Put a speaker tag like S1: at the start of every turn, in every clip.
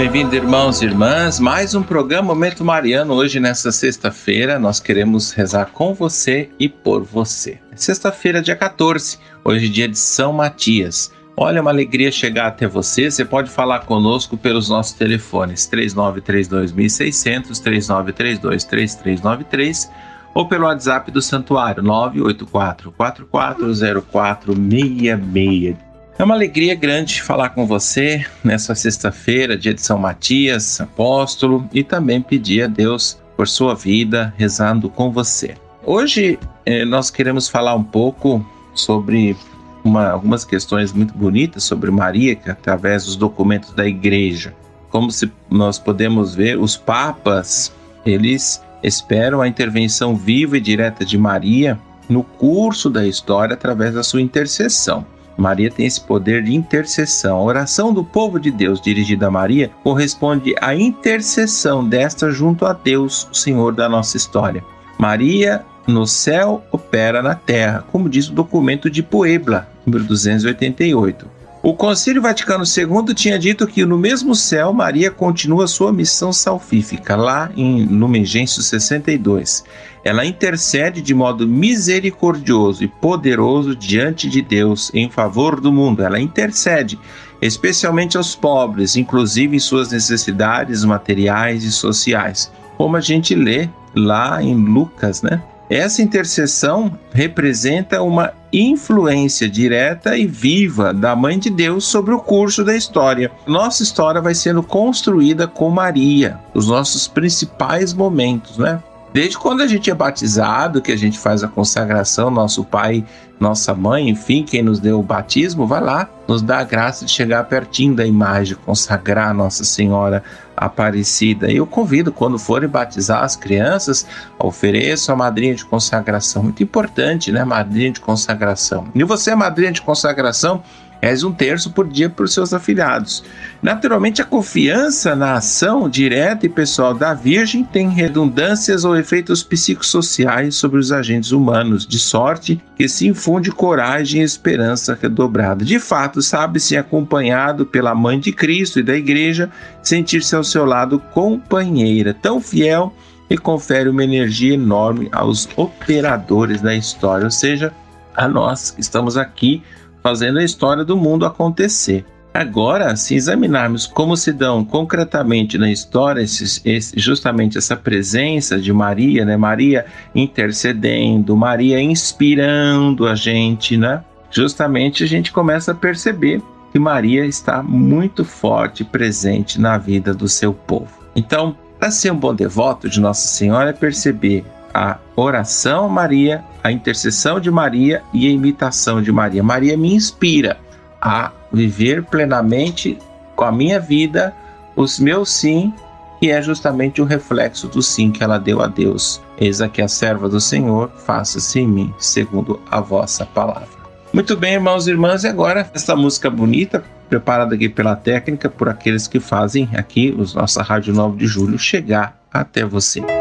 S1: Bem-vindos, irmãos e irmãs. Mais um programa Momento Mariano. Hoje, nesta sexta-feira, nós queremos rezar com você e por você. Sexta-feira, dia 14, hoje, dia de São Matias. Olha, é uma alegria chegar até você. Você pode falar conosco pelos nossos telefones 3932.600, 3932-3393 ou pelo WhatsApp do Santuário 984 440466. É uma alegria grande falar com você nessa sexta-feira, dia de São Matias, apóstolo, e também pedir a Deus por sua vida, rezando com você. Hoje eh, nós queremos falar um pouco sobre uma, algumas questões muito bonitas sobre Maria, que através dos documentos da igreja. Como se nós podemos ver, os papas, eles esperam a intervenção viva e direta de Maria no curso da história através da sua intercessão. Maria tem esse poder de intercessão. A oração do povo de Deus dirigida a Maria corresponde à intercessão desta junto a Deus, o Senhor da nossa história. Maria no céu opera na terra, como diz o documento de Puebla, número 288. O Concílio Vaticano II tinha dito que no mesmo céu Maria continua sua missão salvífica, lá em Lumen Gentium 62. Ela intercede de modo misericordioso e poderoso diante de Deus em favor do mundo. Ela intercede, especialmente aos pobres, inclusive em suas necessidades materiais e sociais. Como a gente lê lá em Lucas, né? Essa intercessão representa uma influência direta e viva da Mãe de Deus sobre o curso da história. Nossa história vai sendo construída com Maria, os nossos principais momentos, né? Desde quando a gente é batizado, que a gente faz a consagração, nosso pai, nossa mãe, enfim, quem nos deu o batismo, vai lá, nos dá a graça de chegar pertinho da imagem, consagrar Nossa Senhora Aparecida. E eu convido, quando forem batizar as crianças, ofereçam a madrinha de consagração. Muito importante, né? Madrinha de consagração. E você, madrinha de consagração, és um terço por dia para os seus afilhados. Naturalmente, a confiança na ação direta e pessoal da Virgem tem redundâncias ou efeitos psicossociais sobre os agentes humanos, de sorte que se infunde coragem e esperança redobrada. De fato, sabe-se acompanhado pela Mãe de Cristo e da Igreja, sentir-se ao seu lado companheira, tão fiel e confere uma energia enorme aos operadores da história, ou seja, a nós que estamos aqui fazendo a história do mundo acontecer. Agora, se examinarmos como se dão concretamente na história esses, esse, justamente essa presença de Maria, né? Maria intercedendo, Maria inspirando a gente, né? Justamente a gente começa a perceber que Maria está muito forte presente na vida do seu povo. Então, para ser um bom devoto de Nossa Senhora é perceber a oração a Maria, a intercessão de Maria e a imitação de Maria. Maria me inspira a viver plenamente com a minha vida os meus sim, que é justamente o reflexo do sim que ela deu a Deus. Eis aqui a serva do Senhor, faça-se em mim, segundo a vossa palavra. Muito bem, irmãos e irmãs, e agora essa música bonita, preparada aqui pela técnica, por aqueles que fazem aqui os nossa Rádio 9 de Julho chegar até você.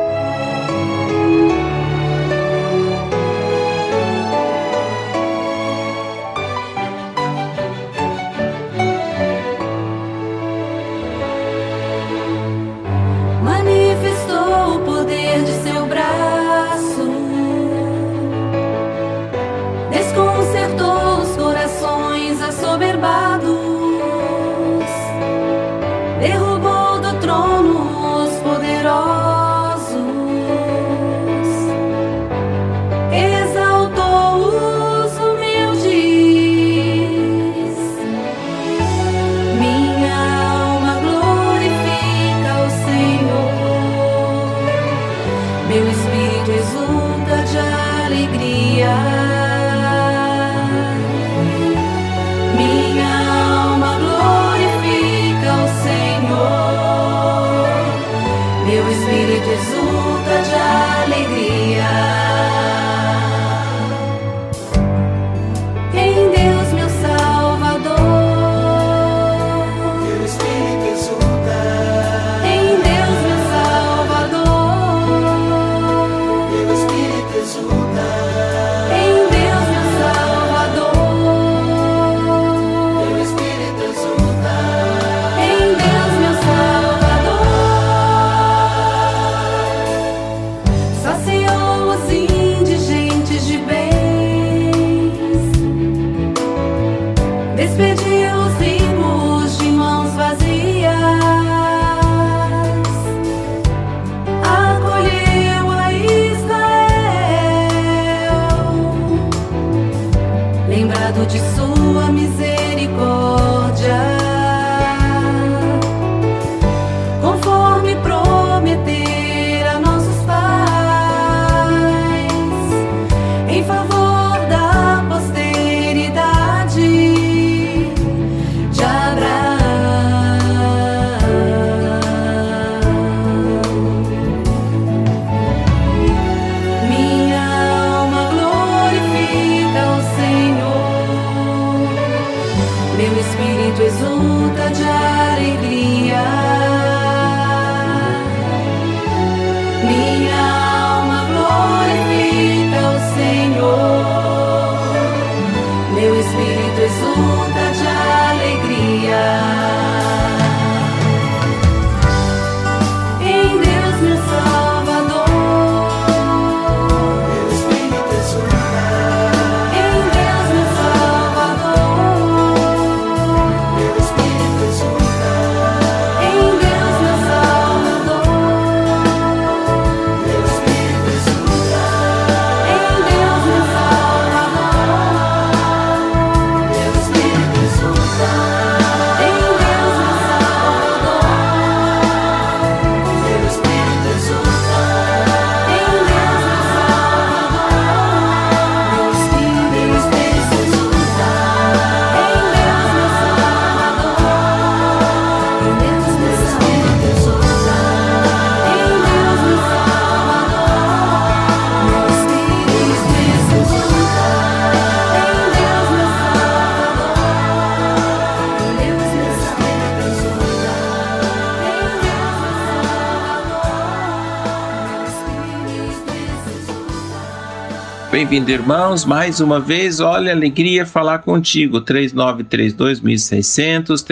S1: Bem-vindo, irmãos. Mais uma vez, olha, alegria falar contigo. 3932-1600,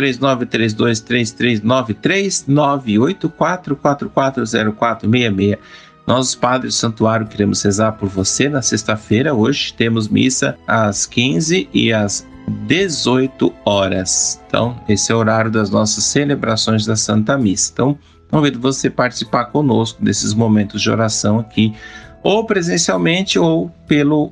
S1: 3932-3393, 984440466. Nós, os padres do santuário, queremos rezar por você na sexta-feira. Hoje temos missa às 15 e às 18 horas. Então, esse é o horário das nossas celebrações da Santa Missa. Então, convido você a participar conosco desses momentos de oração aqui ou presencialmente ou pelo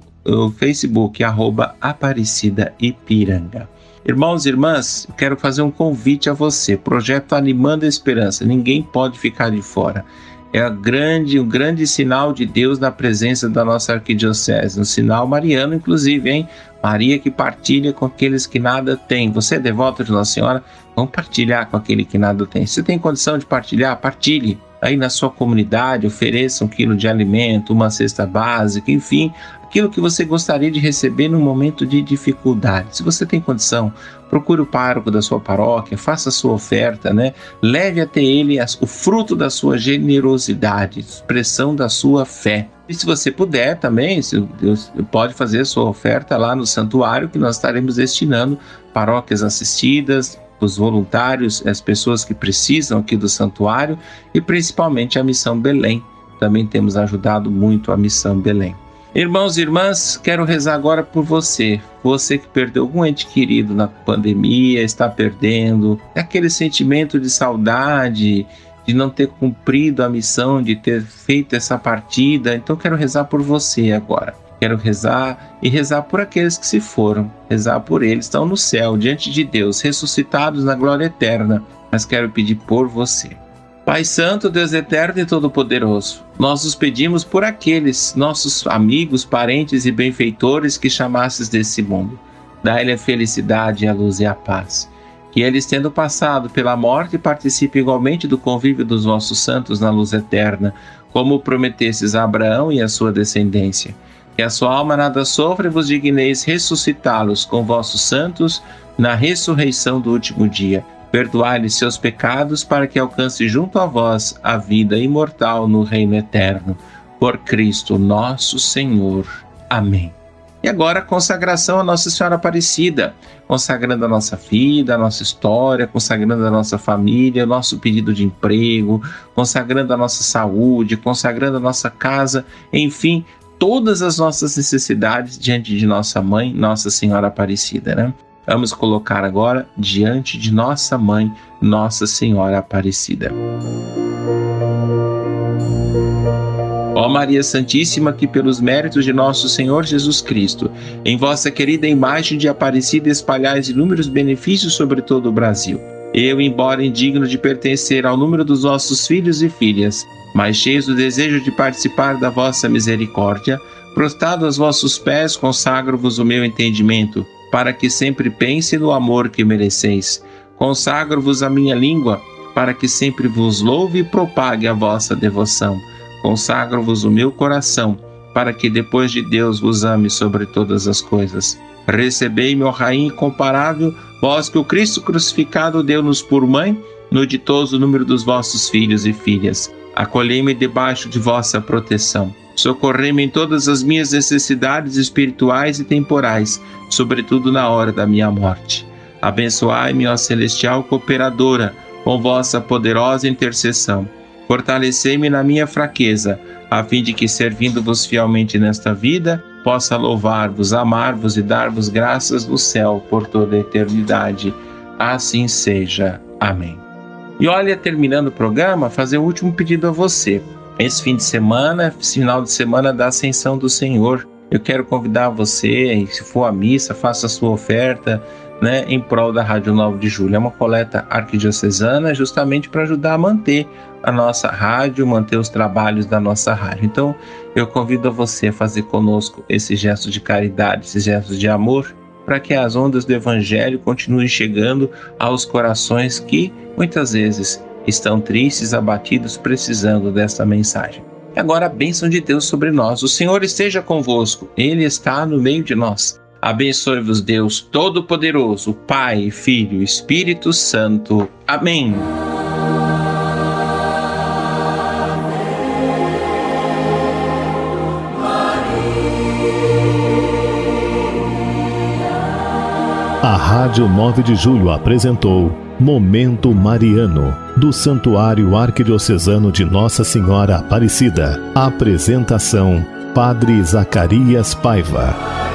S1: Facebook, arroba Aparecida Ipiranga. Irmãos e irmãs, quero fazer um convite a você. Projeto Animando a Esperança. Ninguém pode ficar de fora. É grande, um grande sinal de Deus na presença da nossa arquidiocese. Um sinal mariano, inclusive, hein? Maria que partilha com aqueles que nada têm. Você é devoto de Nossa Senhora? Vamos partilhar com aquele que nada tem. Se tem condição de partilhar, partilhe aí na sua comunidade, ofereça um quilo de alimento, uma cesta básica, enfim, aquilo que você gostaria de receber no momento de dificuldade. Se você tem condição, procure o pároco da sua paróquia, faça a sua oferta, né? Leve até ele o fruto da sua generosidade, expressão da sua fé. E se você puder também, Deus pode fazer a sua oferta lá no santuário que nós estaremos destinando paróquias assistidas, os voluntários, as pessoas que precisam aqui do santuário e principalmente a Missão Belém. Também temos ajudado muito a Missão Belém. Irmãos e irmãs, quero rezar agora por você. Você que perdeu algum ente querido na pandemia, está perdendo, é aquele sentimento de saudade, de não ter cumprido a missão, de ter feito essa partida. Então quero rezar por você agora. Quero rezar e rezar por aqueles que se foram, rezar por eles, estão no céu, diante de Deus, ressuscitados na glória eterna. Mas quero pedir por você. Pai Santo, Deus eterno e todo-poderoso, nós os pedimos por aqueles nossos amigos, parentes e benfeitores que chamasses desse mundo. Dá-lhe a felicidade, a luz e a paz. Que eles, tendo passado pela morte, participem igualmente do convívio dos nossos santos na luz eterna, como prometesses a Abraão e a sua descendência que a sua alma nada sofra vos digneis ressuscitá-los com vossos santos na ressurreição do último dia. Perdoai-lhes seus pecados para que alcance junto a vós a vida imortal no reino eterno. Por Cristo nosso Senhor. Amém. E agora a consagração a Nossa Senhora Aparecida, consagrando a nossa vida, a nossa história, consagrando a nossa família, o nosso pedido de emprego, consagrando a nossa saúde, consagrando a nossa casa, enfim, todas as nossas necessidades diante de nossa mãe, Nossa Senhora Aparecida, né? vamos colocar agora diante de nossa mãe, Nossa Senhora Aparecida. Ó Maria Santíssima, que pelos méritos de nosso Senhor Jesus Cristo, em vossa querida imagem de Aparecida espalhais inúmeros benefícios sobre todo o Brasil. Eu, embora indigno de pertencer ao número dos vossos filhos e filhas, mas cheios do desejo de participar da vossa misericórdia, prostrado aos vossos pés, consagro-vos o meu entendimento, para que sempre pense no amor que mereceis. Consagro-vos a minha língua, para que sempre vos louve e propague a vossa devoção Consagro-vos o meu coração, para que depois de Deus vos ame sobre todas as coisas. Recebei, meu Rainha incomparável, vós que o Cristo crucificado deu-nos por mãe, no ditoso número dos vossos filhos e filhas. Acolhei-me debaixo de vossa proteção. Socorrei-me em todas as minhas necessidades espirituais e temporais, sobretudo na hora da minha morte. Abençoai-me, ó celestial cooperadora, com vossa poderosa intercessão Fortalecei-me na minha fraqueza, a fim de que, servindo-vos fielmente nesta vida, possa louvar-vos, amar-vos e dar-vos graças no céu por toda a eternidade. Assim seja. Amém. E olha, terminando o programa, fazer o último pedido a você. Esse fim de semana, final de semana da Ascensão do Senhor, eu quero convidar você, se for à missa, faça a sua oferta, né, em prol da Rádio 9 de Julho. É uma coleta arquidiocesana justamente para ajudar a manter a nossa rádio, manter os trabalhos da nossa rádio. Então, eu convido a você a fazer conosco esse gesto de caridade, esse gesto de amor, para que as ondas do Evangelho continuem chegando aos corações que muitas vezes estão tristes, abatidos, precisando desta mensagem. E agora a bênção de Deus sobre nós. O Senhor esteja convosco, Ele está no meio de nós. Abençoe-vos Deus Todo-Poderoso, Pai, Filho Espírito Santo. Amém.
S2: A Rádio 9 de Julho apresentou Momento Mariano, do Santuário Arquidiocesano de Nossa Senhora Aparecida. Apresentação: Padre Zacarias Paiva.